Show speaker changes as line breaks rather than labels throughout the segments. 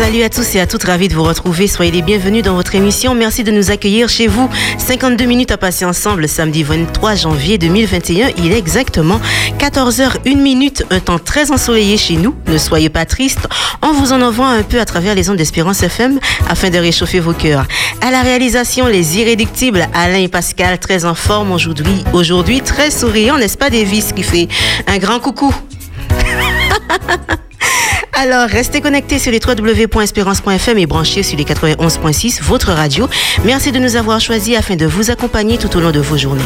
Salut à tous et à toutes, ravi de vous retrouver. Soyez les bienvenus dans votre émission. Merci de nous accueillir chez vous. 52 minutes à passer ensemble samedi 23 janvier 2021. Il est exactement 14h01 minute, un temps très ensoleillé chez nous. Ne soyez pas tristes. On vous en envoie un peu à travers les ondes d'Espérance FM afin de réchauffer vos cœurs. À la réalisation, les irréductibles Alain et Pascal, très en forme aujourd'hui. Aujourd'hui, très souriant, n'est-ce pas, Davis, qui fait un grand coucou? Alors, restez connectés sur les www.espérance.fm et branchez sur les 91.6, votre radio. Merci de nous avoir choisis afin de vous accompagner tout au long de vos journées.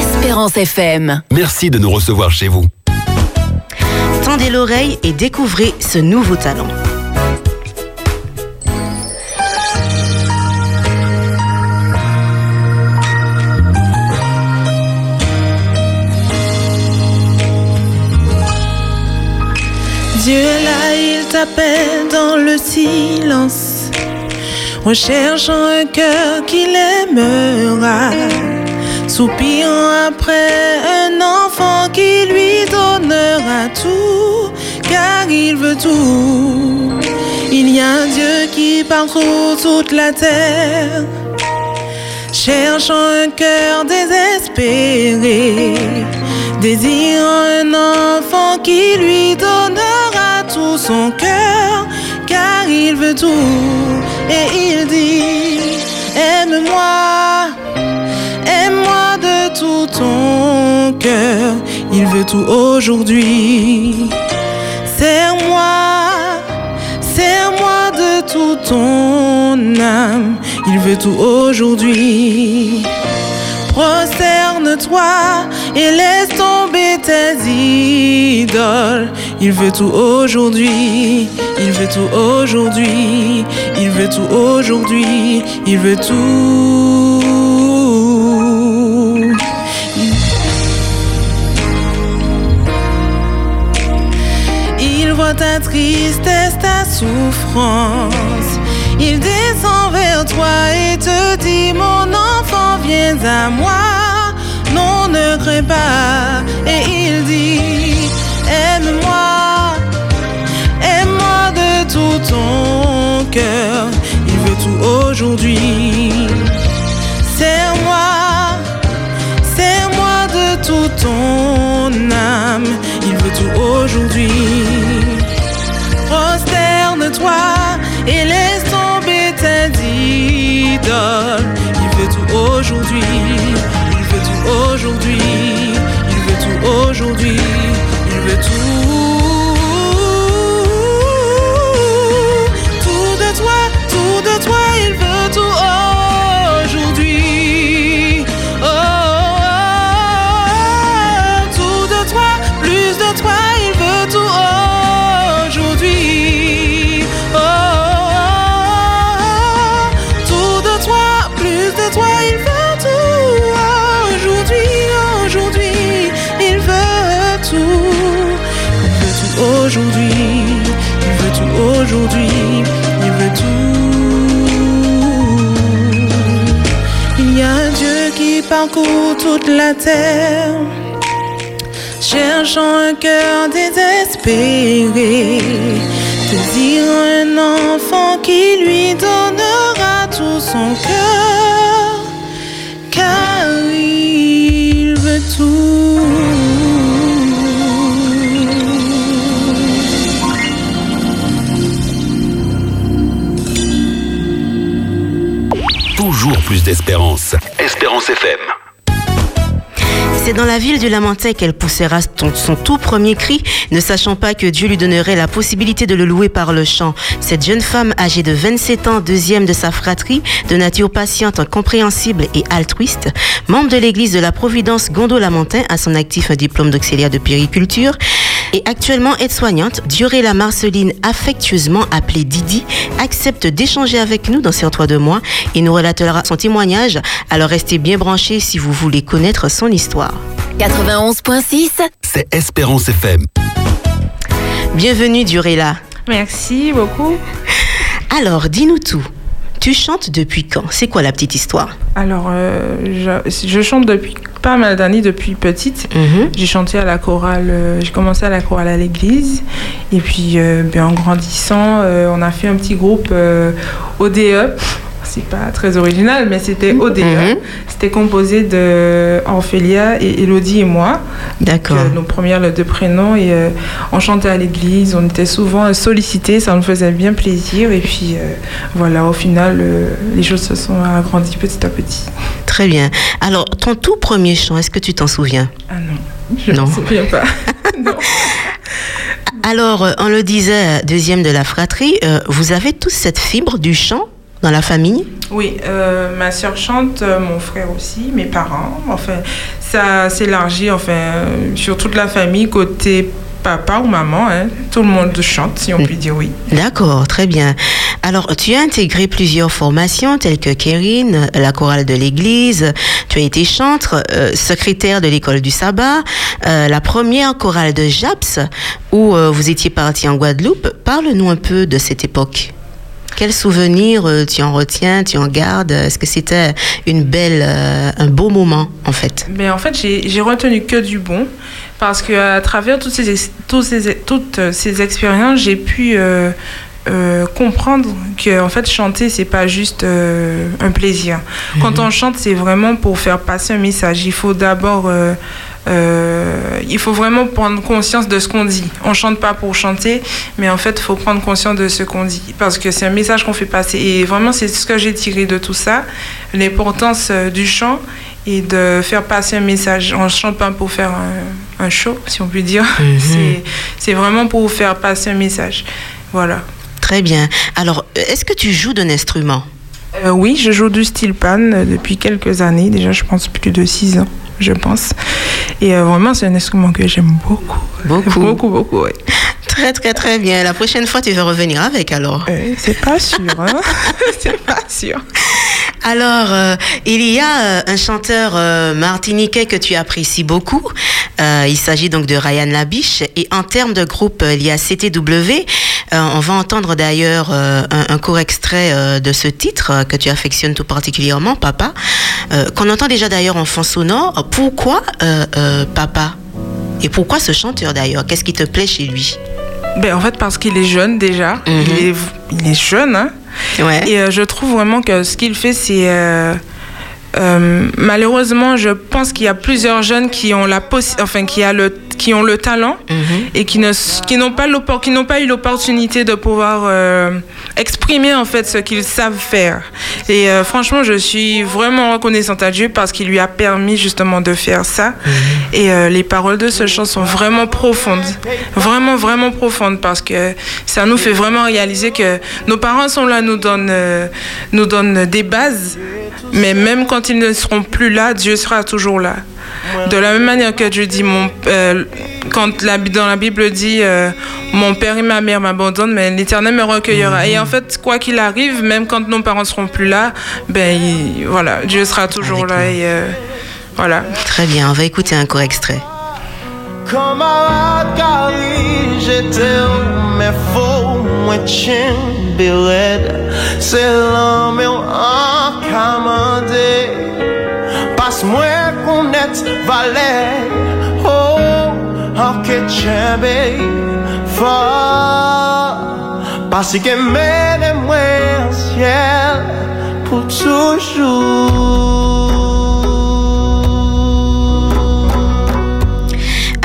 Espérance FM.
Merci de nous recevoir chez vous.
Tendez l'oreille et découvrez ce nouveau talent.
T'appelle dans le silence, recherchant un cœur qui l'aimera, soupirant après un enfant qui lui donnera tout, car il veut tout. Il y a un Dieu qui parcourt toute la terre, cherchant un cœur désespéré désirant un enfant qui lui donnera tout son cœur, car il veut tout. Et il dit, aime-moi, aime-moi de tout ton cœur, il veut tout aujourd'hui. Serre-moi, serre-moi de tout ton âme, il veut tout aujourd'hui. Prosterne-toi et laisse tomber tes idoles. Il veut tout aujourd'hui, il veut tout aujourd'hui, il veut tout aujourd'hui, il veut tout. Il voit ta tristesse, ta souffrance. Il descend vers toi et te dit, mon enfant, viens à moi. Non, ne crains pas. Et il dit, ton cœur. Il veut tout aujourd'hui. Serre-moi, serre-moi de tout ton âme. Il veut tout aujourd'hui. Prosterne-toi et laisse tomber tes idoles. Il veut tout aujourd'hui, il veut tout aujourd'hui, il veut tout aujourd'hui, il veut. Tout aujourd'hui. Il veut tout aujourd'hui. Il veut tout. Il y a un Dieu qui parcourt toute la terre cherchant un cœur désespéré, désirant un enfant qui lui donnera tout son cœur,
D'espérance. Espérance FM.
C'est dans la ville du Lamentin qu'elle poussera son, son tout premier cri, ne sachant pas que Dieu lui donnerait la possibilité de le louer par le chant. Cette jeune femme âgée de 27 ans, deuxième de sa fratrie, de nature patiente, compréhensible et altruiste, membre de l'église de la Providence Gondo-Lamentin, à son actif un diplôme d'auxiliaire de périculture, et actuellement aide-soignante, Diorella Marceline, affectueusement appelée Didi, accepte d'échanger avec nous dans ces trois de mois et nous relatera son témoignage. Alors restez bien branchés si vous voulez connaître son histoire.
91.6,
C'est Espérance FM.
Bienvenue Diorella.
Merci beaucoup.
Alors, dis-nous tout. Tu chantes depuis quand? C'est quoi la petite histoire?
Alors, euh, je, je chante depuis
pas mal d'années depuis petite.
Mhm.
J'ai chanté à la chorale, euh, j'ai commencé à la chorale à l'église. Et puis, euh, ben, en grandissant, on a fait un petit groupe ODE. C'est pas très original, mais c'était ODE.
Mhm.
C'était composé de Orphelia et Elodie et moi.
D'accord.
Donc, euh, nos premières lettres de prénom. Et euh, on chantait à l'église. On était souvent sollicités. Ça nous faisait bien plaisir. Et puis, euh, voilà, au final, les choses se sont agrandies petit à petit.
Très bien. Alors, ton tout premier chant, est-ce que tu t'en souviens?
Ah non, je ne me souviens pas. non.
Alors, on le disait, deuxième de la fratrie, euh, vous avez tous cette fibre du chant? Dans la famille
Oui, euh, ma soeur chante, euh, mon frère aussi, mes parents. Enfin, ça s'élargit enfin, euh, sur toute la famille, côté papa ou maman. hein. Tout le monde chante, si on peut dire oui.
D'accord, très bien. Alors, tu as intégré plusieurs formations telles que Kérine, la chorale de l'église, tu as été chantre, euh, secrétaire de l'école du sabbat, euh, la première chorale de Japs, où euh, vous étiez parti en Guadeloupe. Parle-nous un peu de cette époque. Quels souvenirs euh, tu en retiens, tu en gardes? Est-ce que c'était une belle, euh, un beau moment en fait?
Mais en fait, j'ai retenu que du bon parce que à travers toutes ces, tous ces, toutes ces expériences, j'ai pu euh, comprendre que en fait chanter c'est pas juste un plaisir. Quand on chante, c'est vraiment pour faire passer un message. Il faut d'abord euh, il faut vraiment prendre conscience de ce qu'on dit. On chante pas pour chanter, mais en fait, il faut prendre conscience de ce qu'on dit parce que c'est un message qu'on fait passer. Et vraiment, c'est ce que j'ai tiré de tout ça, l'importance euh, du chant et de faire passer un message. On ne chante pas pour faire un, un show, si on peut dire.
Mhm.
C'est- C'est vraiment pour faire passer un message. Voilà.
Très bien. Alors, est-ce que tu joues d'un instrument?
Euh, oui, je joue du steel pan depuis quelques années. Déjà, je pense plus de six ans, je pense. Et euh, vraiment, c'est un instrument que j'aime beaucoup.
Beaucoup.
Beaucoup, beaucoup, oui.
Très, très, très bien. La prochaine fois, tu veux revenir avec alors
Euh, c'est pas sûr, hein? c'est pas sûr.
Alors, euh, il y a euh, un chanteur euh, martiniquais que tu apprécies beaucoup. Euh, il s'agit donc de Ryan Labiche. Et en termes de groupe, il y a CTW. On va entendre d'ailleurs un, un court extrait de ce titre que tu affectionnes tout particulièrement, Papa, qu'on entend déjà d'ailleurs en fond sonore. Pourquoi Papa? Et pourquoi ce chanteur d'ailleurs? Qu'est-ce qui te plaît chez lui?
Ben, en fait, parce qu'il est jeune déjà.
Mhm.
il, est, il est jeune, hein? Et euh, je trouve vraiment que ce qu'il fait, c'est. euh, euh, malheureusement, je pense qu'il y a plusieurs jeunes qui ont la possi- enfin qui a le qui ont le talent
Mhm.
et qui ne qui n'ont pas qui n'ont pas eu l'opportunité de pouvoir euh, exprimer en fait ce qu'ils savent faire. Et euh, franchement, je suis vraiment reconnaissante à Dieu parce qu'il lui a permis justement de faire ça. Et euh, les paroles de ce chant sont vraiment profondes, vraiment vraiment profondes parce que ça nous fait vraiment réaliser que nos parents sont là, nous donnent nous donnent des bases, mais même quand ils ne seront plus là, Dieu sera toujours là. De la même manière que Dieu dit, mon, euh, quand la, dans la Bible dit, euh, mon père et ma mère m'abandonnent, mais l'Éternel me recueillera. Et en fait, quoi qu'il arrive, même quand nos parents seront plus là, ben il- voilà, Dieu sera toujours
Avec
là. Et euh, voilà.
Très bien, on va écouter un court extrait.
Comme à Kali, j'étais mais faux, moi chin, biled, c'est l'homme en commandé. Passe-moi connaître valet, oh, en que tchembe, fort. Parce que mène moi au ciel pour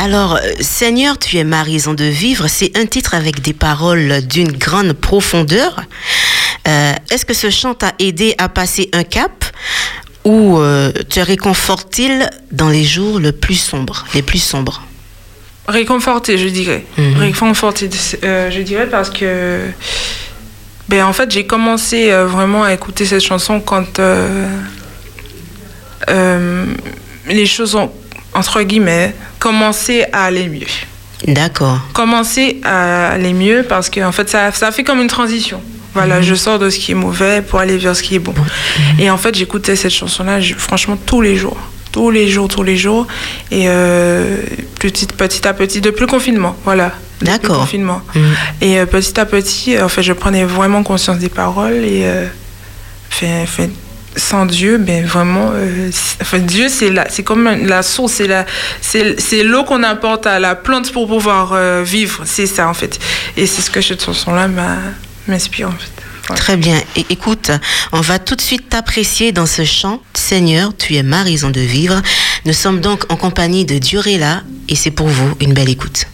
Alors, euh, Seigneur, tu es ma raison de vivre, c'est un titre avec des paroles d'une grande profondeur. Euh, Est-ce que ce chant t'a aidé à passer un cap ou euh, te réconforte-t-il dans les jours le plus sombres, les plus sombres?
Réconforté, je dirais.
Mhm.
Réconforté, euh, je dirais, parce que. Ben, en fait, j'ai commencé euh, vraiment à écouter cette chanson quand euh, les choses ont, entre guillemets, commencé à aller mieux.
D'accord.
Commencer à aller mieux parce que, en fait, ça, ça fait comme une transition. Voilà, je sors de ce qui est mauvais pour aller vers ce qui est bon. Et en fait, j'écoutais cette chanson-là, franchement, tous les jours. Tous les jours, tous les jours. Et euh, petit, petit à petit, depuis le confinement, voilà.
D'accord.
confinement.
Mhm.
Et euh, petit à petit, en fait, je prenais vraiment conscience des paroles et euh, fait, fait- sans Dieu, ben vraiment, euh, enfin, Dieu, c'est la, c'est comme la source, c'est la, c'est, l'eau qu'on apporte à la plante pour pouvoir euh, vivre. C'est ça, en fait. Et c'est ce que cette chanson-là m'inspire, en fait.
Très bien. Écoute, on va tout de suite t'apprécier dans ce chant. Seigneur, tu es ma raison de vivre. Nous sommes donc en compagnie de Diorella et c'est pour vous une belle écoute.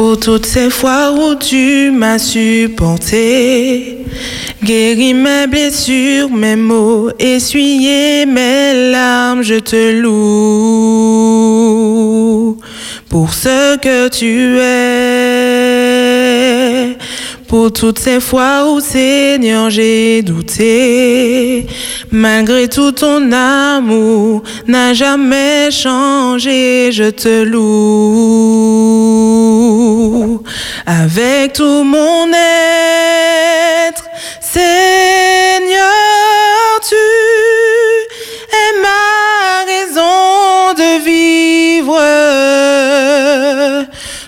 Pour toutes ces fois où tu m'as supporté, guéri mes blessures, mes maux, essuyé mes larmes, je te loue pour ce que tu es. Pour toutes ces fois où Seigneur j'ai douté, malgré tout ton amour n'a jamais changé, je te loue avec tout mon être. Seigneur, tu es ma raison de vivre.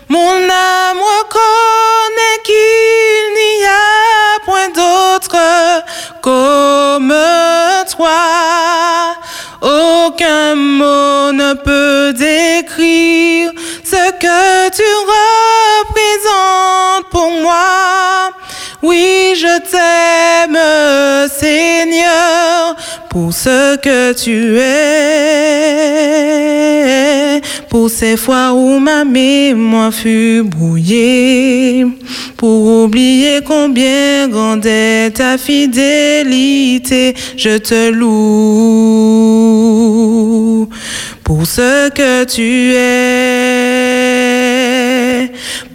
Mon âme reconnaît qu'il n'y a point d'autre comme toi. Aucun mot Oui, je t'aime, Seigneur, pour ce que tu es. Pour ces fois où ma mémoire fut brouillée, pour oublier combien grande est ta fidélité, je te loue. Pour ce que tu es,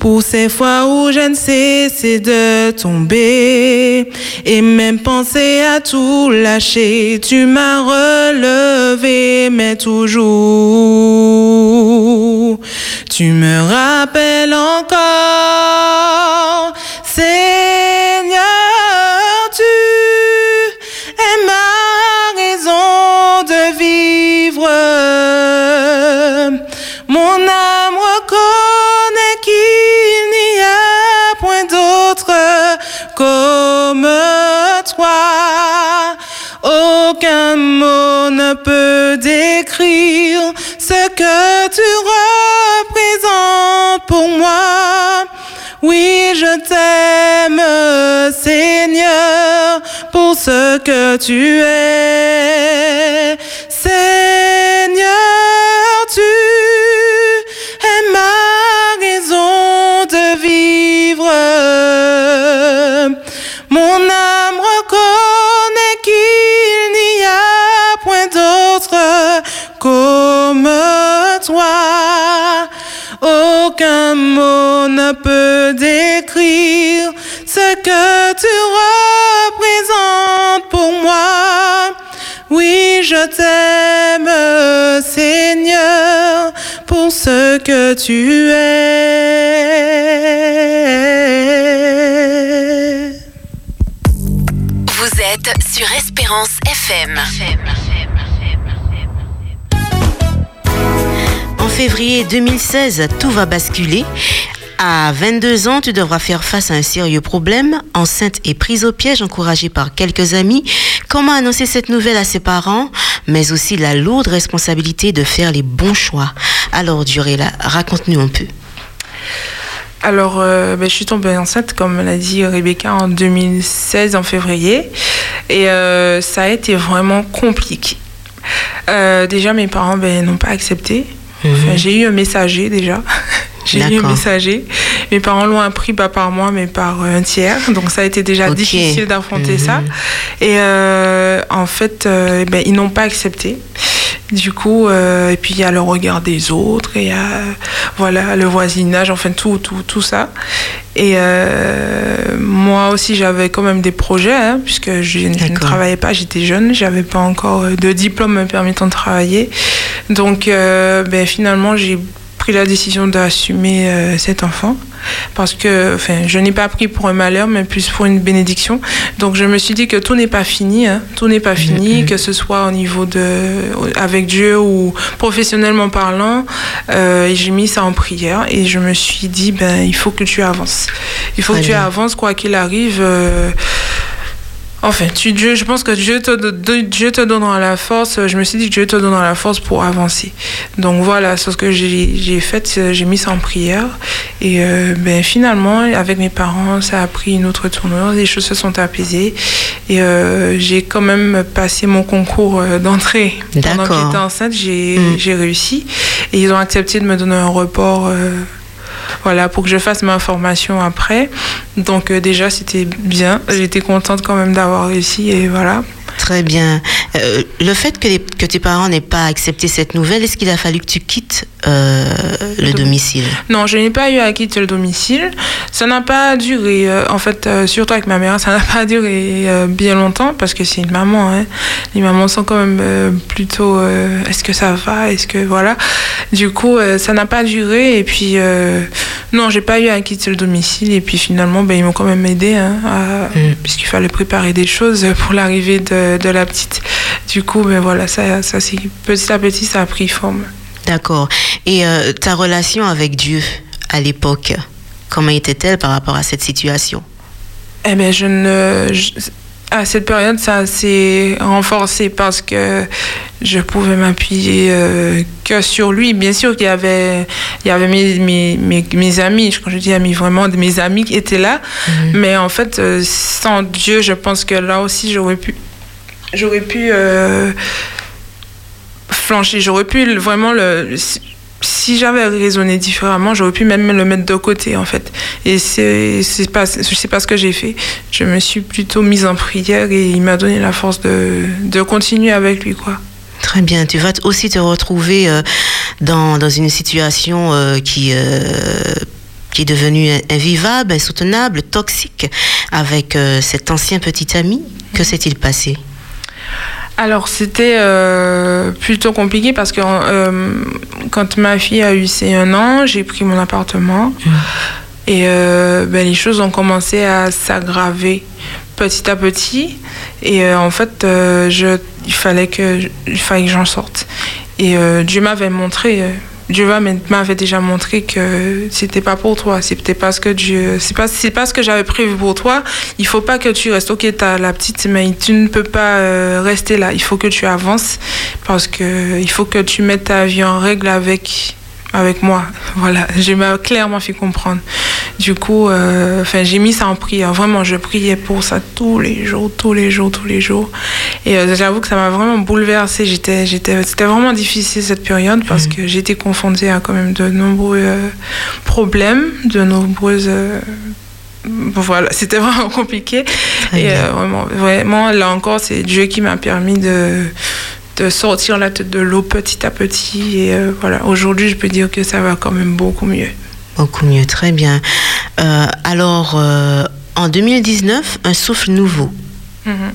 pour ces fois où je ne cessais de tomber et même penser à tout lâcher, tu m'as relevé, mais toujours, tu me rappelles encore, Aucun mot ne peut décrire ce que tu représentes pour moi. Oui, je t'aime, Seigneur, pour ce que tu es. Seigneur, tu es ma raison de vivre. Mon âme reconnaît Aucun mot ne peut décrire ce que tu représentes pour moi. Oui, je t'aime, Seigneur, pour ce que tu es.
Vous êtes sur Espérance FM.
En février 2016, tout va basculer. À 22 ans, tu devras faire face à un sérieux problème. Enceinte et prise au piège, encouragée par quelques amis. Comment annoncer cette nouvelle à ses parents, mais aussi la lourde responsabilité de faire les bons choix? Alors, Durella, raconte-nous un peu.
Alors, euh, ben, je suis tombée enceinte, comme l'a dit Rebecca, en 2016, en février. Et euh, ça a été vraiment compliqué. Euh, déjà, mes parents ben, n'ont pas accepté. Enfin, j'ai eu un messager déjà. j'ai eu un messager. Mes parents l'ont appris pas par moi, mais par un tiers. Donc, ça a été déjà difficile d'affronter
Mhm.
ça. Et euh, en fait, euh, ben, ils n'ont pas accepté. Du coup, euh, et puis il y a le regard des autres, et il y a voilà, le voisinage, enfin tout, tout, tout ça. Et euh, moi aussi, j'avais quand même des projets, hein, puisque je, ne travaillais pas, j'étais jeune, j'avais pas encore de diplôme me permettant de travailler. Donc, euh, ben, finalement, j'ai pris la décision d'assumer euh, cet enfant. Parce que enfin je n'ai pas pris pour un malheur mais plus pour une bénédiction. Donc je me suis dit que tout n'est pas fini hein. tout n'est pas fini que ce soit au niveau de avec Dieu ou professionnellement parlant. Euh, et j'ai mis ça en prière et je me suis dit ben il faut que tu avances. Il faut que tu avances quoi qu'il arrive euh, Enfin, tu, Dieu, je pense que Dieu te, de- Dieu te donnera la force. Je me suis dit que Dieu te donnera la force pour avancer. Donc voilà, c'est ce que j'ai fait. J'ai mis ça en prière. Et euh, ben, finalement, avec mes parents, ça a pris une autre tournure. Les choses se sont apaisées. Et euh, j'ai quand même passé mon concours euh, d'entrée. Pendant que j'étais enceinte, j'ai
Mm.
j'ai réussi. Et ils ont accepté de me donner un report. euh, voilà, pour que je fasse ma formation après. Donc euh, déjà, c'était bien. J'étais contente quand même d'avoir réussi et voilà.
Très bien. Euh, le fait que, les- que tes parents n'aient pas accepté cette nouvelle, est-ce qu'il a fallu que tu quittes euh, le domicile?
Non, je n'ai pas eu à quitter le domicile. Ça n'a pas duré, euh, en fait, surtout avec ma mère, ça n'a pas duré bien longtemps parce que c'est une maman. Hein. Les mamans sont quand même plutôt est-ce que ça va Est-ce que voilà Du coup, ça n'a pas duré et puis non, j'ai pas eu à quitter le domicile et puis finalement, ben, ils m'ont quand même aidé hein, à-
Mm.
puisqu'il fallait préparer des choses pour l'arrivée de, de la petite. Du coup, ben voilà, ça, ça petit à petit, ça a pris forme.
D'accord. Et euh, ta relation avec Dieu à l'époque, comment était-elle par rapport à cette situation?
Eh bien, je ne. je- à cette période, ça s'est renforcé parce que je pouvais m'appuyer euh, que sur lui. Bien sûr qu'il y avait, il y avait mes, mes, mes, mes amis, quand je dis amis, vraiment mes amis qui étaient là. Mais en fait, euh, sans Dieu, je pense que là aussi, j'aurais pu. J'aurais pu. euh, flancher. J'aurais pu vraiment le. si- Si j'avais raisonné différemment, j'aurais pu même le mettre de côté en fait. Et c'est c'est pas sais pas ce que j'ai fait. Je me suis plutôt mise en prière et il m'a donné la force de, de continuer avec lui quoi.
Très bien. Tu vas aussi te retrouver euh, dans, dans une situation euh, qui, euh, qui est devenue invivable, insoutenable, toxique avec cet ancien petit ami. Que s'est-il passé?
Alors c'était euh, plutôt compliqué parce que euh, quand ma fille a eu ses un an, j'ai pris mon appartement. Et euh, ben, les choses ont commencé à s'aggraver petit à petit. Et en fait je, il fallait que il fallait que j'en sorte. Et Dieu m'avait montré Dieu m'a- m'avait déjà montré que c'était pas pour toi, c'était pas ce que Dieu, c'est pas, c'est ce que j'avais prévu pour toi. Il faut pas que tu restes. Ok, t'as la petite, mais tu ne peux pas euh, rester là. Il faut que tu avances parce que il faut que tu mettes ta vie en règle avec avec moi. Voilà, j'ai m'a clairement fait comprendre. Du coup, euh, enfin, j'ai mis ça en prière. Vraiment, je priais pour ça tous les jours, tous les jours, tous les jours. Et euh, j'avoue que ça m'a vraiment bouleversée. J'étais, j'étais, c'était vraiment difficile cette période parce que j'étais confrontée à quand même de nombreux euh, problèmes, de nombreuses. euh, voilà, c'était vraiment compliqué. Et euh, vraiment, vraiment, là encore, c'est Dieu qui m'a permis de, de sortir la tête de l'eau petit à petit. Et euh, voilà, aujourd'hui, je peux dire que ça va quand même beaucoup mieux.
Beaucoup mieux, très bien. Euh, alors, euh, en 2019, un souffle nouveau.
Mhm.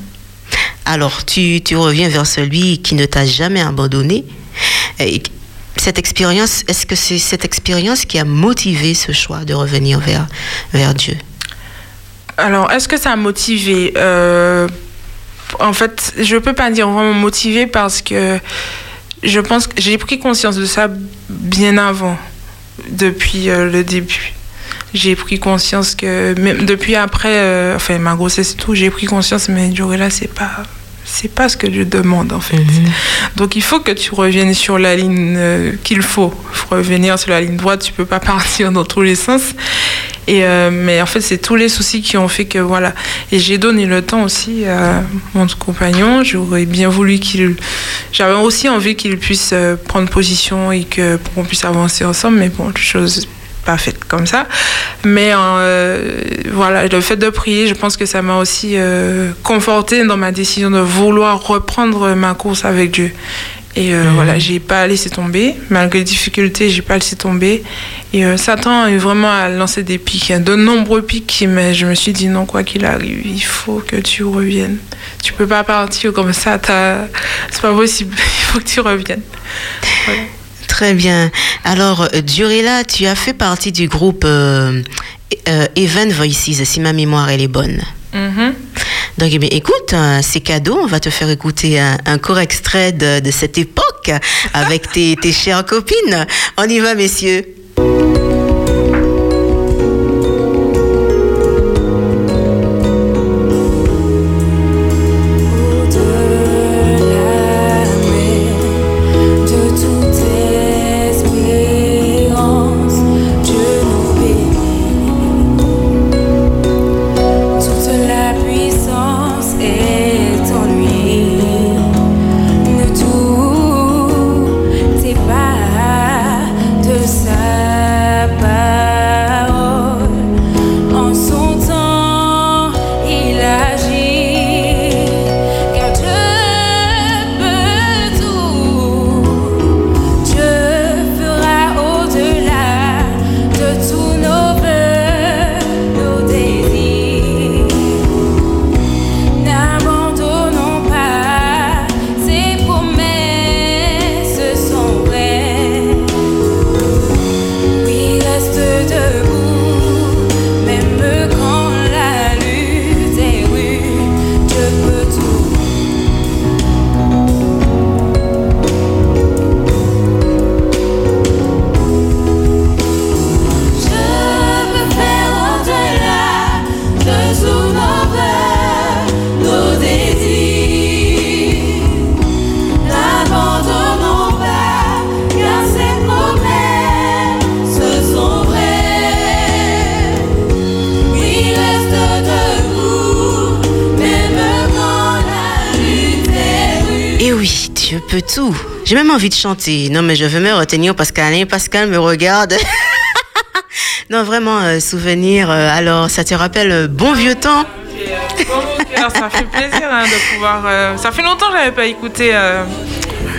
Alors, tu, tu reviens vers celui qui ne t'a jamais abandonné. Et cette expérience, est-ce que c'est cette expérience qui a motivé ce choix de revenir vers, vers Dieu?
Alors, est-ce que ça a motivé? En fait, je peux pas dire vraiment motivé parce que je pense que j'ai pris conscience de ça bien avant, depuis euh, le début. J'ai pris conscience que même depuis après, euh, enfin ma grossesse et tout, j'ai pris conscience, mais là c'est pas, c'est pas ce que Dieu demande en fait. Donc il faut que tu reviennes sur la ligne euh, qu'il faut. Il faut revenir sur la ligne droite. Tu peux pas partir dans tous les sens. Euh, mais en fait, c'est tous les soucis qui ont fait que voilà. Et j'ai donné le temps aussi à mon compagnon. J'aurais bien voulu qu'il. J'avais aussi envie qu'il puisse euh, prendre position et que pour qu'on puisse avancer ensemble. Mais bon, chose pas faite comme ça. Mais euh, voilà, le fait de prier, je pense que ça m'a aussi euh, conforté dans ma décision de vouloir reprendre ma course avec Dieu. Et euh, voilà, j'ai pas laissé tomber. Malgré les difficultés, j'ai pas laissé tomber. Et euh, Satan est vraiment à lancer des pics. De nombreux pics, mais je me suis dit non, quoi qu'il arrive, il faut que tu reviennes. Tu peux pas partir comme ça, c'est pas possible. Il faut que tu reviennes. Voilà.
Très bien. Alors, euh, Diorella, tu as fait partie du groupe euh, euh, Even Voices, si ma mémoire elle est bonne.
Mhm.
Donc, eh écoute, euh, c'est cadeau. On va te faire écouter un, court extrait de, de cette époque avec tes, tes chères copines. On y va, messieurs. Envie de chanter. Non, mais je veux me retenir parce qu'Alain Pascal me regarde. non, vraiment, euh, souvenir. euh, alors, ça te rappelle euh, bon vieux temps?
Ça fait plaisir hein, de pouvoir. euh, ça fait longtemps que j'avais pas écouté euh,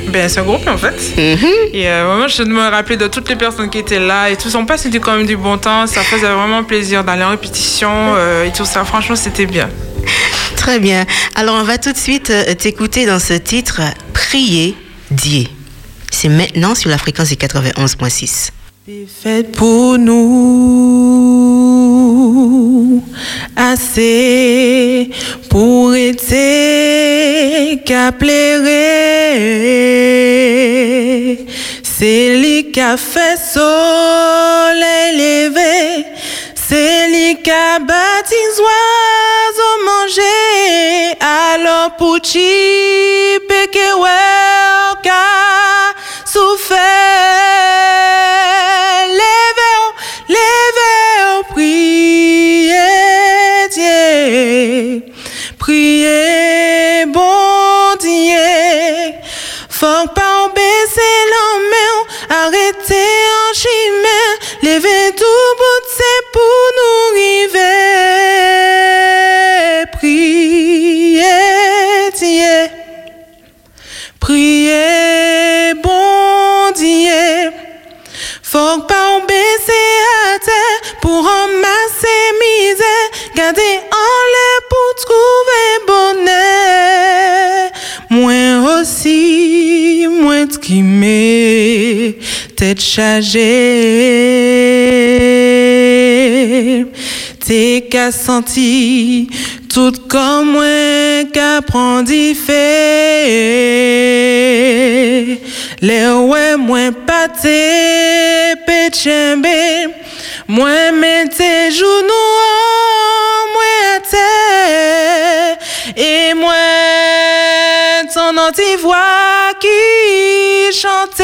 ben, ce groupe en fait. Et euh, vraiment, je me rappelais de toutes les personnes qui étaient là et tout. On passait du quand même du bon temps. Ça faisait vraiment plaisir d'aller en répétition et tout ça. Franchement, c'était bien.
Très bien. Alors, on va tout de suite t'écouter dans ce titre Prier Dieu. C'est maintenant sur la fréquence du 91.6.
C'est fait pour nous assez pour être qu'aplérer. C'est lui qui a fait soleil levé. C'est lui qui a bâti oiseaux manger. Alors pour qu'a souffert. Levez-vous, levez-vous, priez Dieu. Priez, bon Dieu. Faut pas baisser la main, arrêtez en chimère, levez tout bout, pour nous river. Priez Dieu. Priez, m'est tête chargée. T'es qu'à senti tout comme moi d'y fait. Les ouais, moi pas t'es péchembe. Moi mettez genoux en moi à terre. Et moi ton anti-voix qui chantait.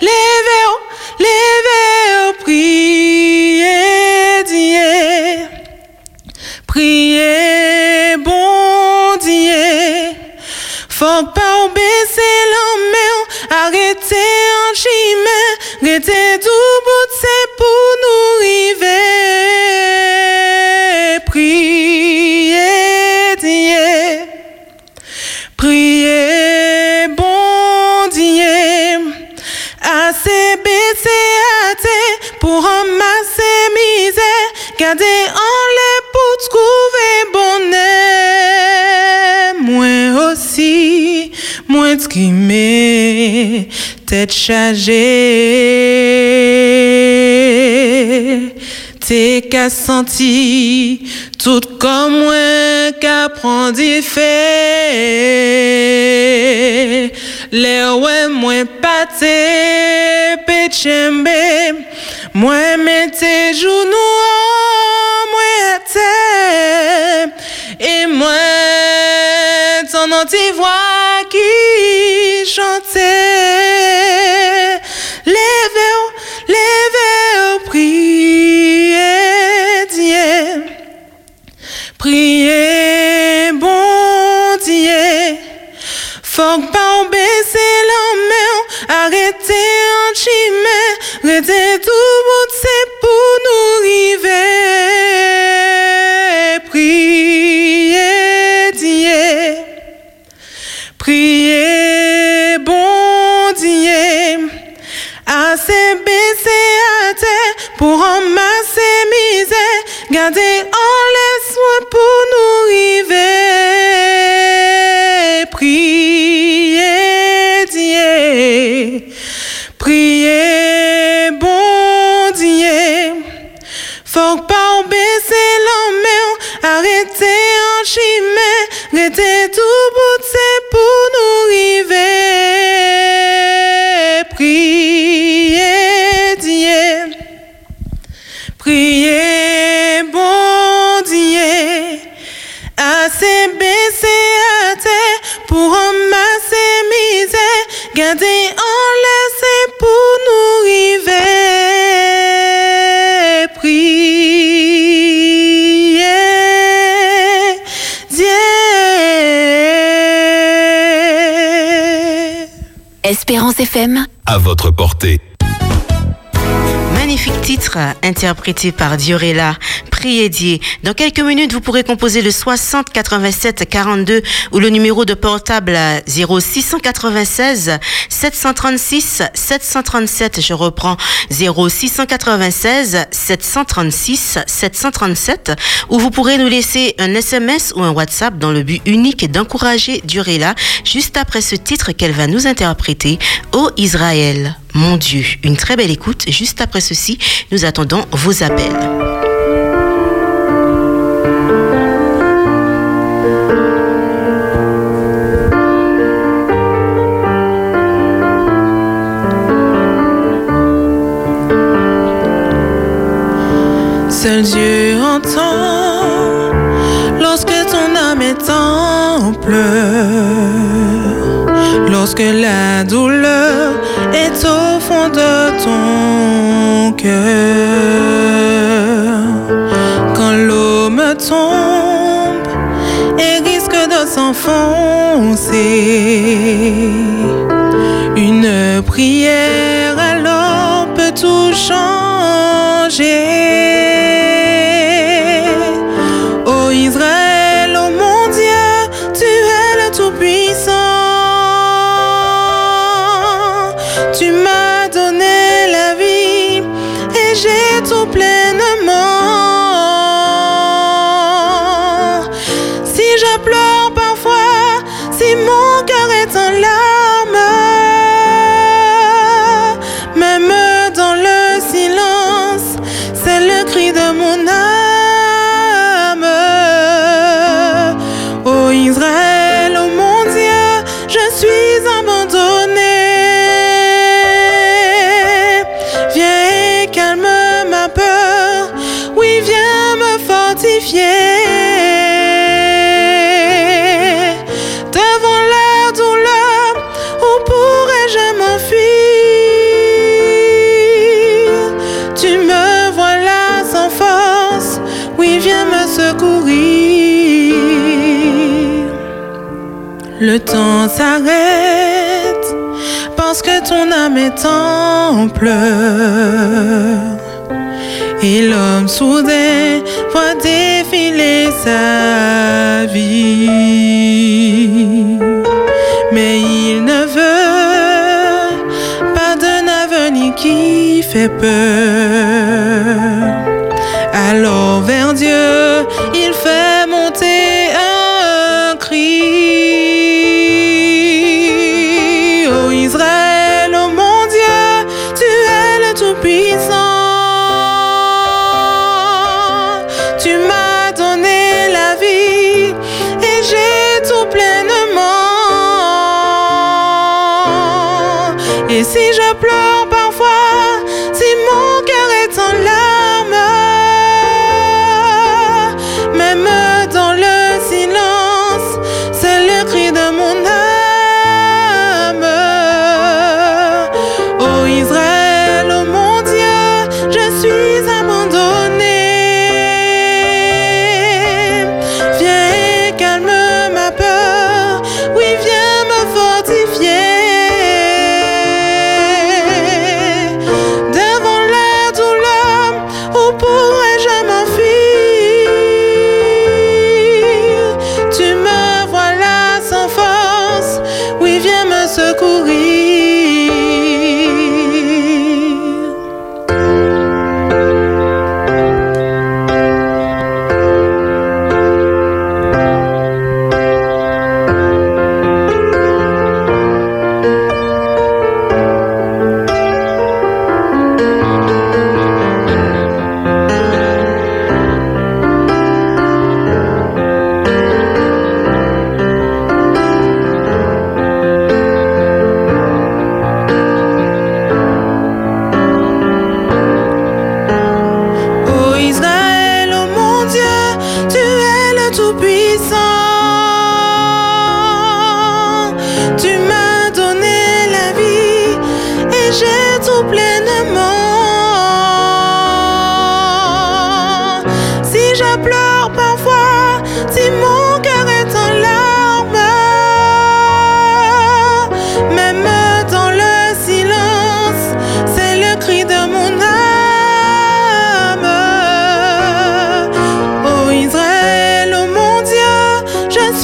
Levez-vous, levez-vous, priez Dieu. Priez, bon Dieu. Faut pas baisser la main, arrêtez en chimère, arrêtez tout pour ramasser misère, gardez en l'air pour trouver bonheur. Moi aussi, moi m'est tête chargée. T'es qu'à senti tout comme moi qu'à prendre fait. Les ouais, moi pas t'es péchembe. Moi mettez genoux en moi terre. Et moi ton anti-voix qui chantait.
Interprété par Diorella, Dans quelques minutes, vous pourrez composer le 60 87 42 ou le numéro de portable 0696 736 737. Je reprends 0696 736 737 ou vous pourrez nous laisser un SMS ou un WhatsApp dans le but unique d'encourager Diorella juste après ce titre qu'elle va nous interpréter, Ô Israël mon Dieu. Une très belle écoute. Juste après ceci, nous attendons vos appels.
Seul Dieu entend lorsque ton âme est en pleurs, lorsque la douleur est au fond de ton cœur. Quand l'homme tombe et risque de s'enfoncer, une prière alors peut tout changer. Le temps s'arrête parce que ton âme est en pleurs. Et l'homme soudain voit défiler sa vie. Mais il ne veut pas d'un avenir qui fait peur. Alors vers Dieu,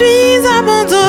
suis abandonné.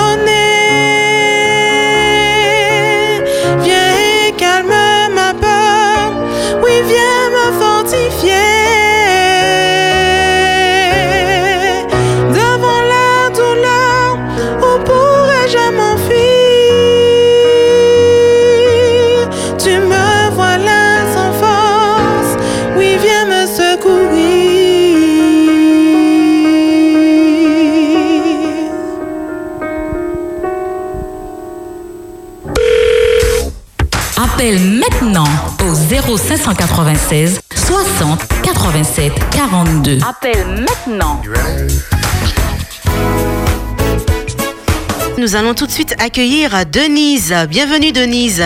Tout de suite accueillir Denise. Bienvenue Denise.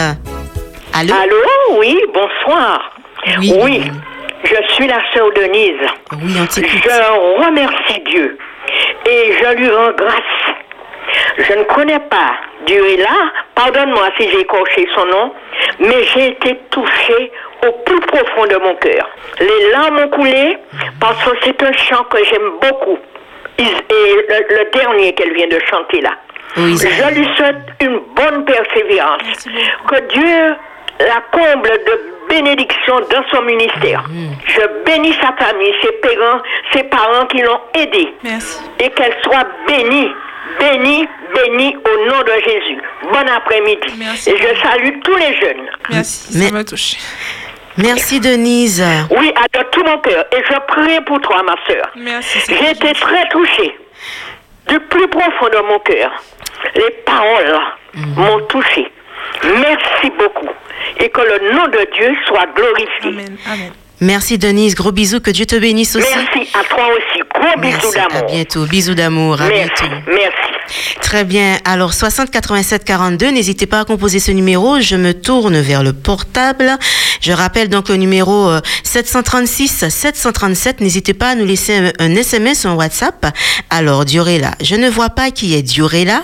Allô?
Allô, oui, bonsoir.
Oui.
Oui, je suis la sœur Denise.
Oui, on.
Je remercie Dieu et je lui rends grâce. Je ne connais pas Dieu-là, pardonne-moi si j'ai écorché son nom, mais j'ai été touchée au plus profond de mon cœur. Les larmes ont coulé parce que c'est un chant que j'aime beaucoup. Et le, le dernier qu'elle vient de chanter là.
Oui,
Je lui souhaite une bonne persévérance. Que Dieu la comble de bénédiction dans son ministère. Je bénis sa famille, ses parents, ses parents qui l'ont aidé.
Merci.
Et qu'elle soit bénie, bénie, bénie au nom de Jésus. Bon après-midi. Et je salue tous les jeunes.
Merci,
Mais-
ça m'a touché.
Merci Denise.
Oui, à de tout mon cœur. Et je prie pour toi, ma soeur.
Merci.
J'ai été très touchée. Du plus profond de mon cœur. Les paroles m'ont touchée. Merci beaucoup. Et que le nom de Dieu soit glorifié.
Amen. Amen.
Merci Denise. Gros bisous. Que Dieu te bénisse aussi.
Merci à toi aussi. Gros bisous
Merci. À
d'amour.
bientôt. Bisous d'amour. À
Merci.
bientôt.
Merci.
Très bien. Alors, 60 87 42, n'hésitez pas à composer ce numéro. Je me tourne vers le portable. Je rappelle donc le numéro euh, 736 737. N'hésitez pas à nous laisser un, un SMS ou un WhatsApp. Alors, Diorella, je ne vois pas qui est Diorella,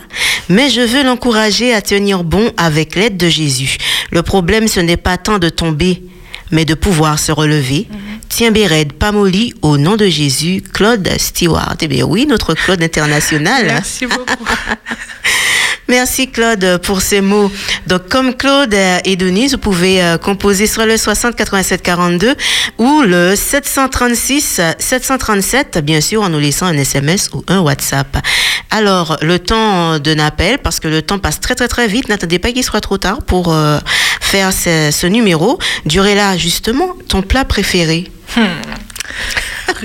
mais je veux l'encourager à tenir bon avec l'aide de Jésus. Le problème, ce n'est pas tant de tomber, mais de pouvoir se relever. Tiens, Béred, pas molly, au nom de Jésus, Claude Stewart. Eh bien oui, notre Claude international.
Merci beaucoup.
Merci Claude pour ces mots. Donc comme Claude et Denise, vous pouvez euh, composer soit le 60 87 42 ou le 736 euh, 737 bien sûr en nous laissant un SMS ou un WhatsApp. Alors le temps d'un appel parce que le temps passe très très très vite, n'attendez pas qu'il soit trop tard pour euh, faire ce, numéro. Durez là justement ton plat préféré.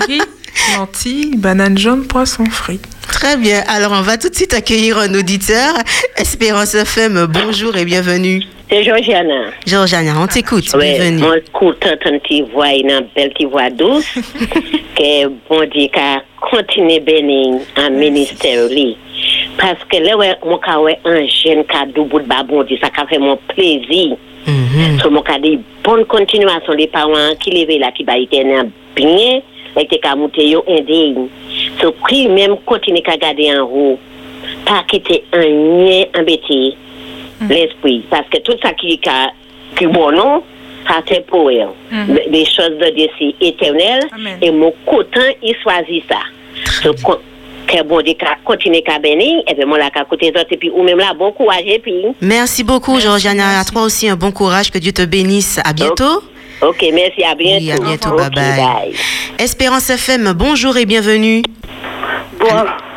Riz, lentilles, banane jaune, poisson frit.
Très bien. Alors on va tout de suite accueillir un auditeur. Espérance FM, bonjour et bienvenue.
C'est Georgiana.
Georgiana, on t'écoute.
Oui,
Bienvenue.
mon écoute une petite voix, une belle petite voix douce. que bon Dieu qu'a continué bénir en ministère. Parce que là, ouais, mon cas, ouais, un jeune qui a double de bon Dieu, ça a fait mon plaisir.
Mhm.
So, mon cas, des bonnes continuations, les parents qui levaient là, qui va éternel bien, et qui a monté. So, qui même continue à garder en haut, pas quitter un lien embêté, l'esprit. Parce que tout ça qui est bon, non, ça c'est pour elle.
Mhm.
Des choses de Dieu, c'est éternel,
Amen.
et mon content, il choisit ça. So, que bon Dieu continue à bénir, et puis moi, là, qu'à côté des autres, et puis, ou même là, bon courage, et puis.
Merci beaucoup, Georgiana. À toi aussi, un bon courage. Que Dieu te bénisse. À bientôt.
Ok, merci, à bientôt.
Oui, à bientôt.
Ok,
Bye bye. Espérance FM, bonjour et bienvenue.
Bon,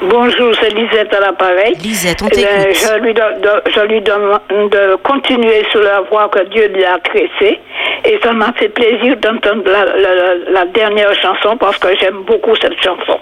bonjour, c'est Lisette à l'appareil.
Lisette, on
Eh
t'écoute.
je lui, donne- de- je lui demande de continuer sur la voie que Dieu lui a tracée. Et ça m'a fait plaisir d'entendre la, la- la dernière chanson parce que j'aime beaucoup cette chanson.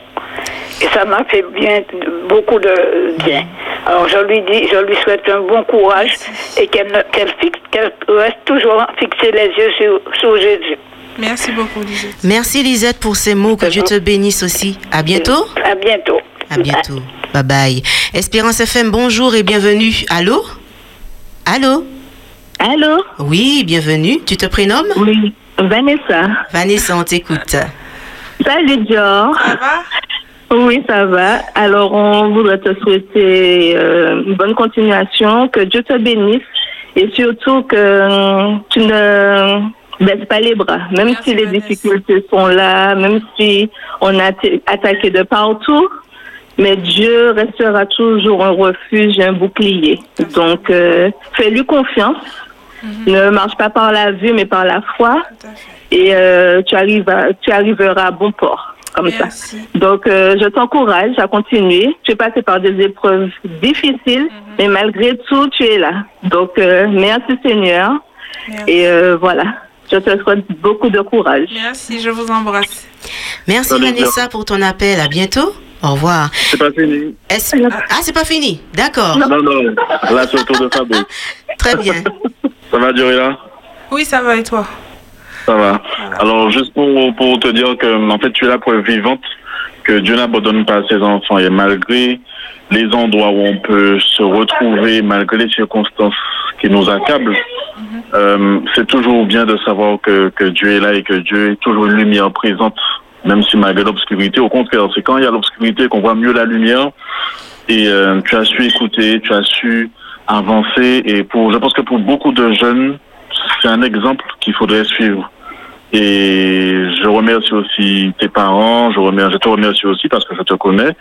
Et ça m'a fait bien, beaucoup de bien. Alors je lui dis, je lui souhaite un bon courage et qu'elle fixe, qu'elle reste toujours fixer les yeux sur, sur Jésus.
Merci beaucoup, Lisette.
Merci Lisette pour ces mots. Que Dieu te bénisse aussi. À bientôt.
À bientôt.
À bientôt. Bye bye. Espérance FM, bonjour et bienvenue. Allô? Allô?
Allô?
Oui, bienvenue. Tu te prénommes?
Oui, Vanessa.
Vanessa, on t'écoute.
Salut Dior.
Ça va?
Oui, ça va. Alors, on voudrait te souhaiter euh, une bonne continuation, que Dieu te bénisse et surtout que euh, tu ne baisses pas les bras, même
Merci,
si les difficultés sont là, même si on a attaqué de partout. Mais Dieu restera toujours un refuge, un bouclier. Donc, euh, fais-lui confiance. Ne marche pas par la vue, mais par la foi. Et euh, tu, arrives à- tu arriveras à bon port, comme ça. Donc, euh, je t'encourage à continuer. Tu es passé par des épreuves difficiles, mais malgré tout, tu es là. Donc, euh, merci Seigneur.
Merci.
Et euh, voilà, je te souhaite beaucoup de courage.
Merci, je vous embrasse.
Merci
Salut,
Vanessa pour ton appel. À bientôt. Au revoir.
C'est pas fini.
Est-ce- Ah, c'est pas fini. D'accord.
Non, non, là, c'est au tour de Fabrice.
Très bien.
Ça va durer là
Oui, ça va et toi?
Ça va. Alors, juste pour, pour te dire que, en fait, tu es la preuve vivante que Dieu n'abandonne pas ses enfants. Et malgré les endroits où on peut se retrouver, malgré les circonstances qui nous accablent, euh, c'est toujours bien de savoir que, que Dieu est là et que Dieu est toujours une lumière présente, même si malgré l'obscurité. Au contraire, c'est quand il y a l'obscurité qu'on voit mieux la lumière. Et euh, tu as su écouter, tu as su avancer. Et pour, je pense que pour beaucoup de jeunes, c'est un exemple qu'il faudrait suivre. Et je remercie aussi tes parents, je, remercie, je te remercie aussi parce que je te connais,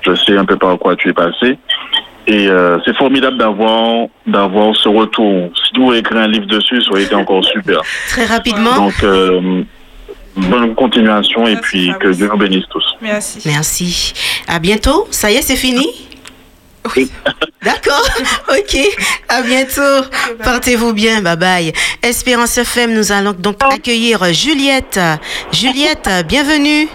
je sais un peu par quoi tu es passé. Et euh, c'est formidable d'avoir d'avoir ce retour. Si tu voulais écrire un livre dessus, ça aurait été encore super.
Très rapidement.
Donc, euh, bonne continuation et puis que Dieu nous bénisse tous.
Merci.
Merci. À bientôt. Ça y est, c'est fini? D'accord. Ok. À bientôt. Portez-vous bien. Bye bye. Espérance FM, nous allons donc accueillir Juliette. Juliette, bienvenue.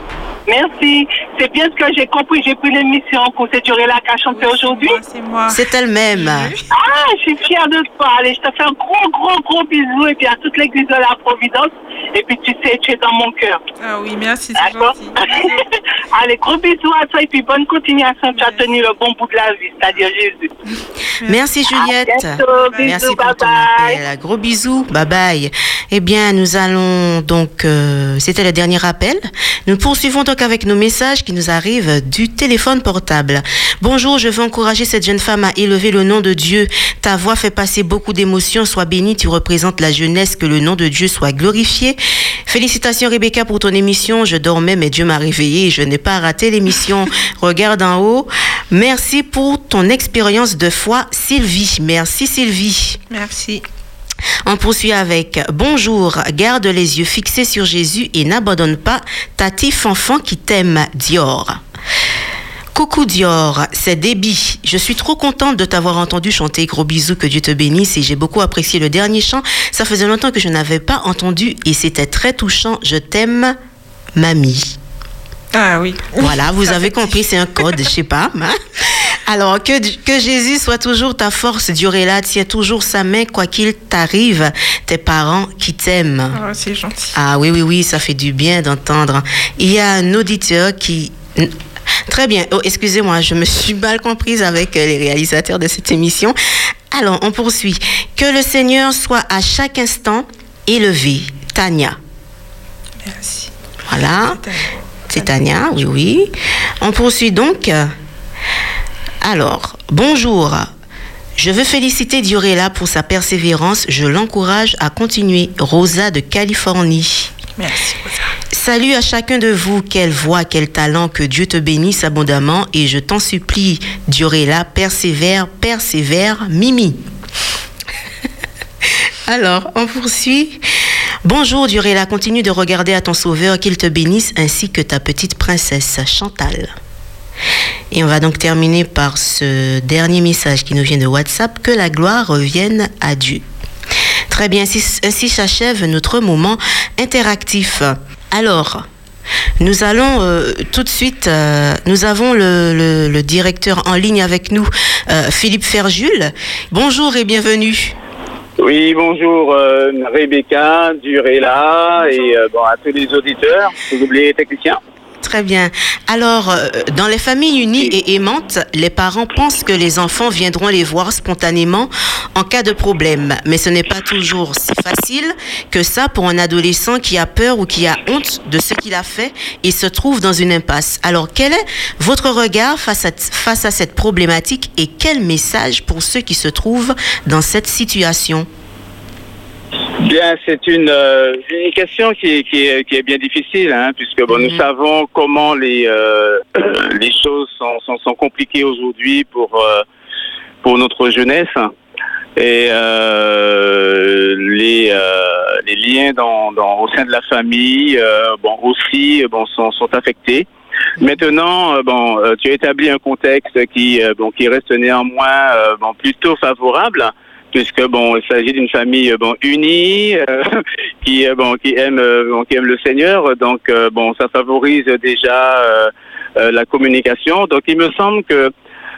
Merci. C'est bien ce que j'ai compris. J'ai pris l'émission pour cette durée-là qu'a chanté aujourd'hui.
C'est moi.
C'est elle-même.
Ah, je suis fière de toi. Allez, je te fais un gros, gros, gros bisou et puis à toute l'église de la Providence. Et puis tu sais, tu es dans mon cœur.
Ah oui, merci,
D'accord? Allez, gros bisous à toi et puis bonne continuation. Tu as tenu le bon bout de la vie, c'est-à-dire Jésus.
Merci Juliette.
Bientôt. Bisous,
Merci
bye
pour ton
bye.
appel. Gros bisous. Bye bye. Eh bien, nous allons donc, euh, c'était le dernier appel. Nous poursuivons donc avec nos messages qui nous arrivent du téléphone portable. Bonjour, je veux encourager cette jeune femme à élever le nom de Dieu. Ta voix fait passer beaucoup d'émotions. Sois bénie, tu représentes la jeunesse, que le nom de Dieu soit glorifié. Félicitations Rebecca pour ton émission. Je dormais, mais Dieu m'a réveillée je n'ai pas raté l'émission. Regarde en haut. Merci pour ton expérience de foi, Sylvie. Merci Sylvie.
Merci.
On poursuit avec Bonjour, garde les yeux fixés sur Jésus et n'abandonne pas Tati Fanfan qui t'aime, Dior. Coucou Dior, c'est Déby. Je suis trop contente de t'avoir entendu chanter. Gros bisous, que Dieu te bénisse. Et j'ai beaucoup apprécié le dernier chant. Ça faisait longtemps que je n'avais pas entendu et c'était très touchant. Je t'aime, mamie.
Ah oui.
Voilà, vous avez compris, c'est un code, je sais pas. hein. Alors, que, que Jésus soit toujours ta force, Dieu est là, tiens toujours sa main, quoi qu'il t'arrive, tes parents qui t'aiment.
Ah, c'est gentil.
Ah oui, oui, oui, ça fait du bien d'entendre. Il y a un auditeur qui... Très bien. Oh, excusez-moi, je me suis mal comprise avec euh, les réalisateurs de cette émission. Alors, on poursuit. Que le Seigneur soit à chaque instant élevé. Tania.
Merci.
Voilà. C'est Tania, oui, oui. On poursuit donc. Alors, bonjour. Je veux féliciter Diorella pour sa persévérance. Je l'encourage à continuer. Rosa de Californie.
Merci.
Salut à chacun de vous. Quelle voix, quel talent. Que Dieu te bénisse abondamment. Et je t'en supplie, Diorella, persévère, persévère, Mimi. Alors, on poursuit. Bonjour Diorella, continue de regarder à ton sauveur, qu'il te bénisse, ainsi que ta petite princesse Chantal. Et on va donc terminer par ce dernier message qui nous vient de WhatsApp, que la gloire revienne à Dieu. Très bien, ainsi, s'achève notre moment interactif. Alors, nous allons euh, tout de suite, euh, nous avons le, directeur en ligne avec nous, euh, Philippe Ferjul. Bonjour et bienvenue.
Oui, bonjour Rebecca, Durella et bon, à tous les auditeurs. Vous oubliez les techniciens
Très bien. Alors, euh, dans les familles unies et aimantes, les parents pensent que les enfants viendront les voir spontanément en cas de problème. Mais ce n'est pas toujours si facile que ça pour un adolescent qui a peur ou qui a honte de ce qu'il a fait et se trouve dans une impasse. Alors, quel est votre regard face à, face à cette problématique et quel message pour ceux qui se trouvent dans cette situation?
Bien, c'est une, euh, une question qui est, qui est, qui est bien difficile, hein, puisque bon, nous savons comment les, euh, les choses sont, sont, sont compliquées aujourd'hui pour, euh, pour notre jeunesse. Et euh, les, euh, les liens dans, dans, au sein de la famille euh, bon, aussi bon, sont, sont affectés. Maintenant, bon, tu as établi un contexte qui, bon, qui reste néanmoins bon, plutôt favorable puisque bon, il s'agit d'une famille euh, bon unie euh, qui euh, bon qui aime euh, bon, qui aime le Seigneur, donc bon ça favorise déjà euh, la communication. Donc il me semble que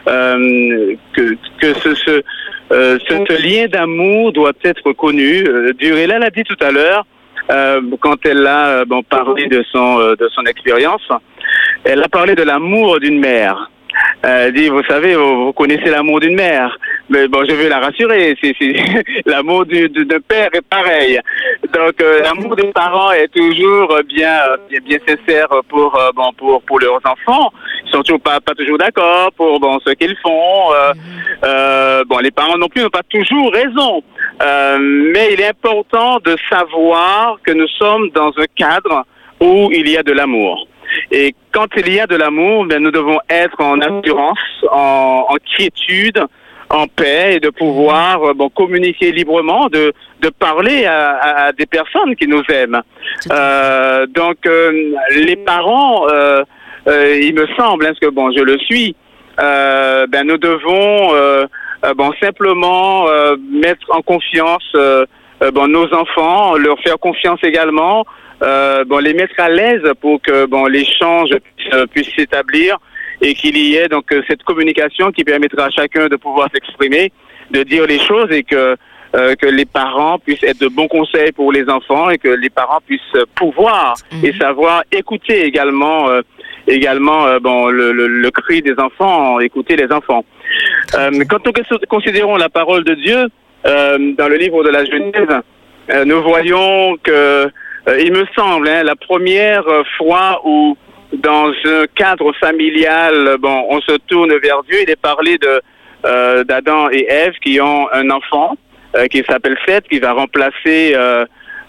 euh, que, que ce ce, ce, lien d'amour doit être connu. Durella l'a dit tout à l'heure. quand elle a bon, parlé de son, de son expérience. Elle a parlé de l'amour d'une mère. Elle dit, vous savez, vous, connaissez l'amour d'une mère. Mais bon, je veux la rassurer. C'est, l'amour du, de père est pareil. Donc, euh, l'amour des parents est toujours euh, bien, euh, bien, sincère pour, euh, bon, pour, pour leurs enfants. Ils sont toujours pas, pas toujours d'accord pour bon, ce qu'ils font. Euh, euh, bon, les parents non plus n'ont pas toujours raison. Euh, mais il est important de savoir que nous sommes dans un cadre où il y a de l'amour. Et quand il y a de l'amour, ben, nous devons être en assurance, en, en quiétude, en paix et de pouvoir euh, bon, communiquer librement, de, de parler à, à- à des personnes qui nous aiment. Euh, donc, euh, les parents, euh, il me semble, hein, parce que bon, je le suis, ben, nous devons bon, simplement mettre en confiance bon, nos enfants, leur faire confiance également, euh, bon, les mettre à l'aise pour que bon, l'échange puisse, euh, puisse s'établir et qu'il y ait donc euh, cette communication qui permettra à chacun de pouvoir s'exprimer, de dire les choses et que euh, que les parents puissent être de bons conseils pour les enfants et que les parents puissent pouvoir et savoir écouter également euh, également euh, bon le, le, le cri des enfants, écouter les enfants. Euh, quand nous cons- considérons la parole de Dieu euh, dans le livre de la Genèse, nous voyons que il me semble hein, la première euh, fois où dans un cadre familial, bon, on se tourne vers Dieu. Il est parlé de euh, d'Adam et Ève qui ont un enfant euh, qui s'appelle Seth, qui va remplacer euh,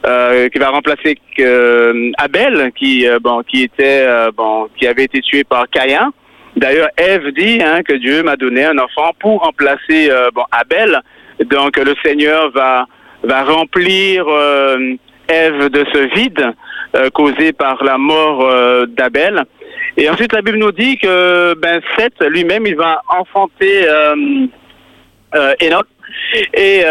euh, qui va remplacer euh, Abel, qui euh, bon, qui était euh, bon, qui avait été tué par Caïn. D'ailleurs, Ève dit hein, que Dieu m'a donné un enfant pour remplacer euh, bon, Abel. Donc, le Seigneur va va remplir euh, Ève de ce vide euh, causé par la mort euh, d'Abel. Et ensuite, la Bible nous dit que ben, Seth lui-même, il va enfanter euh, Enoch. Et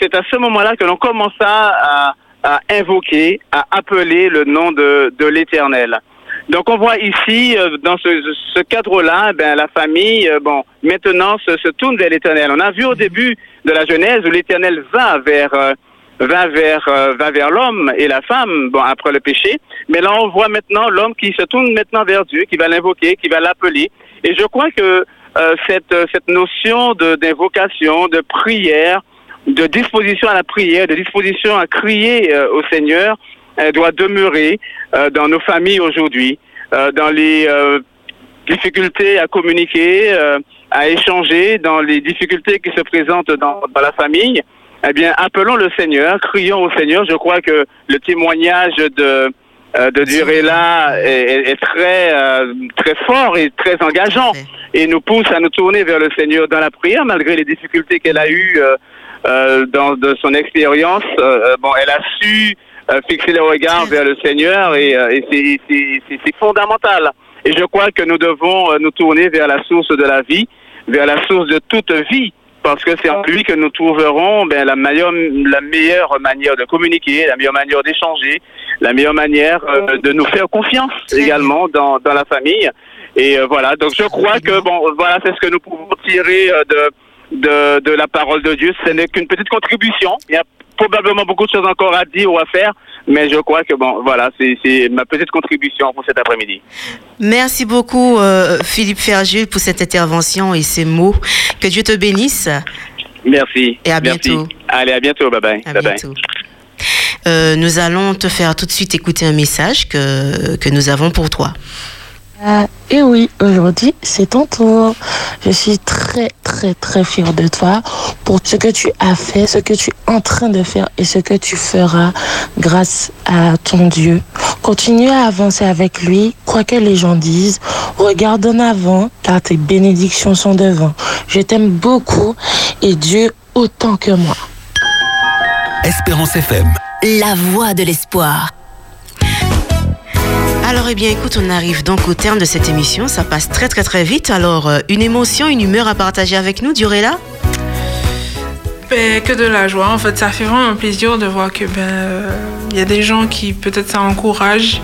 c'est à ce moment-là que l'on commença à, invoquer, à appeler le nom de, l'Éternel. Donc on voit ici, dans ce, cadre-là, ben, la famille, bon, maintenant se, se tourne vers l'Éternel. On a vu au début de la Genèse où l'Éternel va vers va vers euh, va vers l'homme et la femme, bon après le péché. Mais là on voit maintenant l'homme qui se tourne maintenant vers Dieu, qui va l'invoquer, qui va l'appeler. Et je crois que euh, cette euh, cette notion de d'invocation, de prière, de disposition à la prière, de disposition à crier euh, au Seigneur, elle doit demeurer euh, dans nos familles aujourd'hui, euh, dans les euh, difficultés à communiquer, euh, à échanger, dans les difficultés qui se présentent dans, dans la famille. Eh bien, appelons le Seigneur, crions au Seigneur. Je crois que le témoignage de euh, de Durella est, est- est très euh, très fort et très engageant et nous pousse à nous tourner vers le Seigneur dans la prière malgré les difficultés qu'elle a eues euh, euh, dans de son expérience. Bon, elle a su fixer le regard vers le Seigneur et, et c'est- c'est c'est- c'est fondamental. Et je crois que nous devons nous tourner vers la source de la vie, vers la source de toute vie, parce que c'est en lui que nous trouverons ben, la, meilleure, la meilleure manière de communiquer, la meilleure manière d'échanger, la meilleure manière euh, de nous faire confiance également dans, dans la famille. Et euh, voilà, donc je crois que bon, voilà, c'est ce que nous pouvons tirer euh, de, de, de la parole de Dieu. Ce n'est qu'une petite contribution. Il y a probablement beaucoup de choses encore à dire ou à faire, mais je crois que bon, voilà, c'est ma petite contribution pour cet après-midi.
Merci beaucoup, euh, Philippe Ferjul, pour cette intervention et ces mots. Que Dieu te bénisse.
Merci.
Et à
Merci.
bientôt.
Allez, à bientôt. Bye bye.
À
bye bye.
bientôt. Euh, nous allons te faire tout de suite écouter un message que, que nous avons pour toi.
Ah, et oui, aujourd'hui, c'est ton tour. Je suis très, très, très fière de toi pour ce que tu as fait, ce que tu es en train de faire et ce que tu feras grâce à ton Dieu. Continue à avancer avec lui, quoi que les gens disent. Regarde en avant, car tes bénédictions sont devant. Je t'aime beaucoup et Dieu autant que moi.
Espérance FM.
La voix de l'espoir.
Alors, eh bien, écoute, on arrive donc au terme de cette émission. Ça passe très, très, très vite. Alors, euh, une émotion, une humeur à partager avec nous, Durella?
Ben, que de la joie. En fait, ça fait vraiment plaisir de voir que ben euh, il y a des gens qui peut-être ça encourage.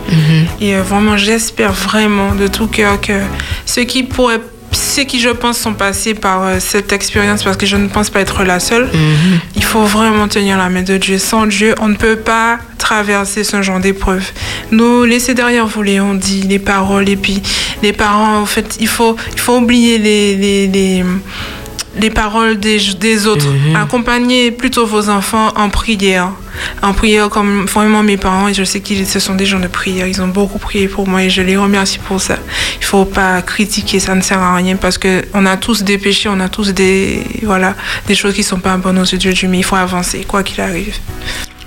Et euh, vraiment, j'espère vraiment de tout cœur que ceux qui pourraient ceux qui, je pense, sont passés par euh, cette expérience, parce que je ne pense pas être la seule,
Mhm.
il faut vraiment tenir la main de Dieu. Sans Dieu, on ne peut pas traverser ce genre d'épreuve. Nous, laissez derrière vous les on dit, les paroles, et puis les parents, en fait, il faut, il faut oublier les, les, les, les paroles des, des autres. Accompagnez plutôt vos enfants en prière. En prière, comme vraiment mes parents, et je sais qu'ils ce sont des gens de prière. Ils ont beaucoup prié pour moi et je les remercie pour ça. Il faut pas critiquer, ça ne sert à rien parce que on a tous des péchés, on a tous des, voilà, des choses qui sont pas bonnes aux yeux de Dieu, mais il faut avancer, quoi qu'il arrive.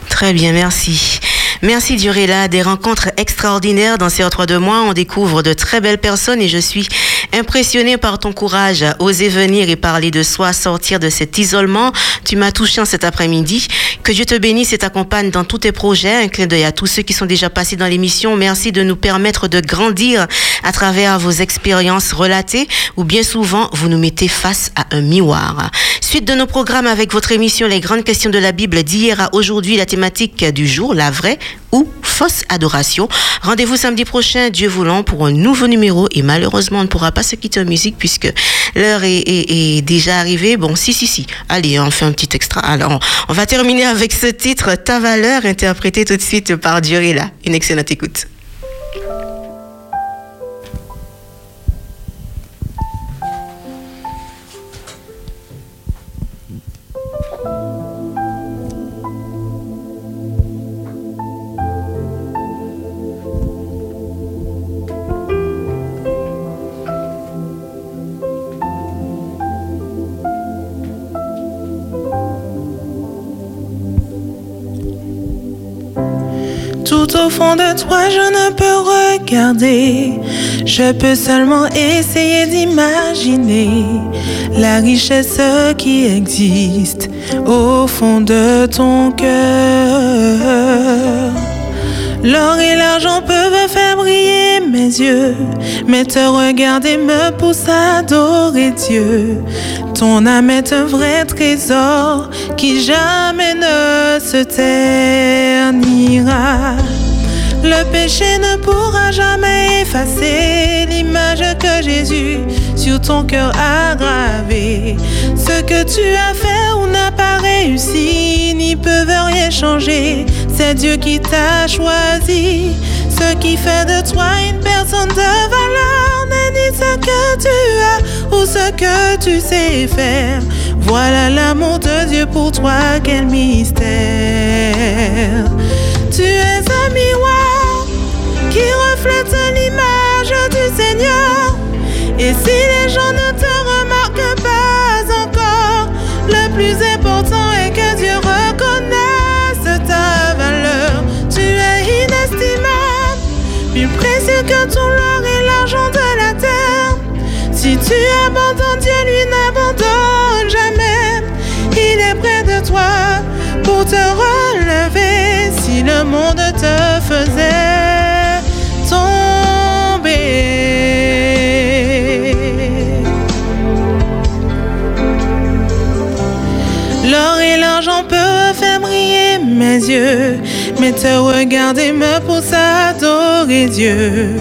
Très bien, merci. Merci Durella, des rencontres extraordinaires dans ces trois de mois. On découvre de très belles personnes et je suis impressionnée par ton courage à oser venir et parler de soi, sortir de cet isolement. Tu m'as touché en cet après-midi. Que Dieu te bénisse et t'accompagne dans tous tes projets. Un clin d'œil à tous ceux qui sont déjà passés dans l'émission. Merci de nous permettre de grandir à travers vos expériences relatées ou bien souvent vous nous mettez face à un miroir. Suite de nos programmes avec votre émission Les grandes questions de la Bible d'hier à aujourd'hui, la thématique du jour, la vraie ou fausse adoration. Rendez-vous samedi prochain, Dieu voulant, pour un nouveau numéro et malheureusement on ne pourra pas se quitter en musique puisque l'heure est, déjà arrivée. Bon, si, si, si. Allez, on fait un petit extra. Alors, on va terminer avec ce titre, Ta valeur, interprété tout de suite par Durilla. Une excellente écoute.
Au fond de toi, je ne peux regarder. Je peux seulement essayer d'imaginer la richesse qui existe au fond de ton cœur. L'or et l'argent peuvent faire briller mes yeux, mais te regarder me pousse à adorer Dieu. Ton âme est un vrai trésor qui jamais ne se ternira. Le péché ne pourra jamais effacer l'image que Jésus sur ton cœur a gravée. Ce que tu as fait ou n'a pas réussi n'y peuvent rien changer. C'est Dieu qui t'a choisi. Ce qui fait de toi une personne de valeur n'est ni ce que tu as ou ce que tu sais faire. Voilà l'amour de Dieu pour toi, quel mystère. Tu es un miroir qui reflète l'image du Seigneur. Et si les gens ne te remarquent pas encore, le plus important est que Dieu reconnaisse ta valeur. Tu es inestimable, plus précieux que tout l'or et l'argent de la terre. Si tu abandonnes Dieu, lui n'abandonne jamais. Il est près de toi pour te relever si le monde te faisait mais te regarder me pousse à adorer Dieu.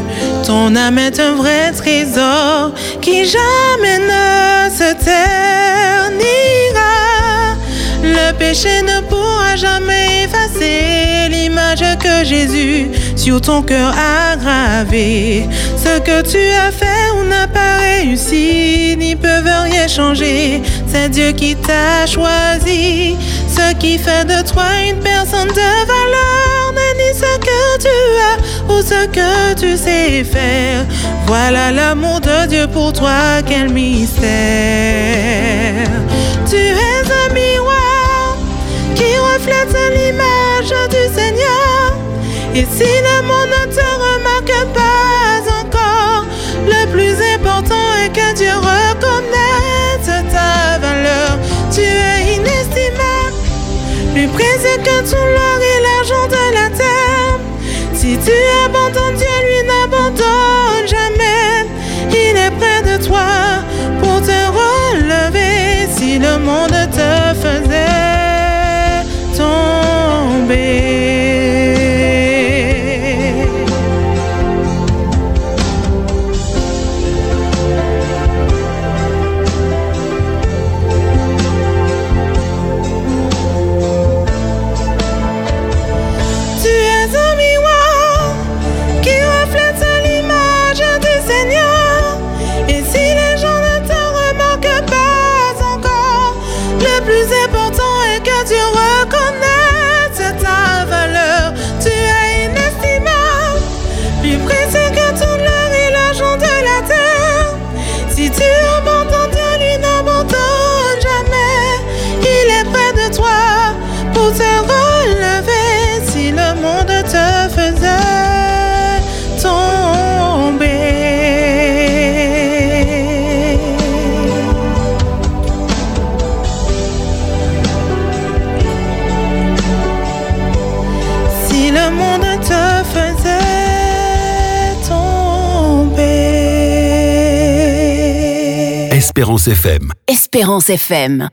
Ton âme est un vrai trésor qui jamais ne se ternira. Le péché ne pourra jamais effacer l'image que Jésus sur ton cœur a gravée. Ce que tu as fait ou n'a pas réussi n'y peuvent rien changer. C'est Dieu qui t'a choisi. Ce qui fait de toi une personne de valeur n'est ni ce que tu as ou ce que tu sais faire. Voilà l'amour de Dieu pour toi, quel mystère. Tu es un miroir qui reflète l'image du Seigneur. Et si le monde
Espérance FM.
Espérance FM.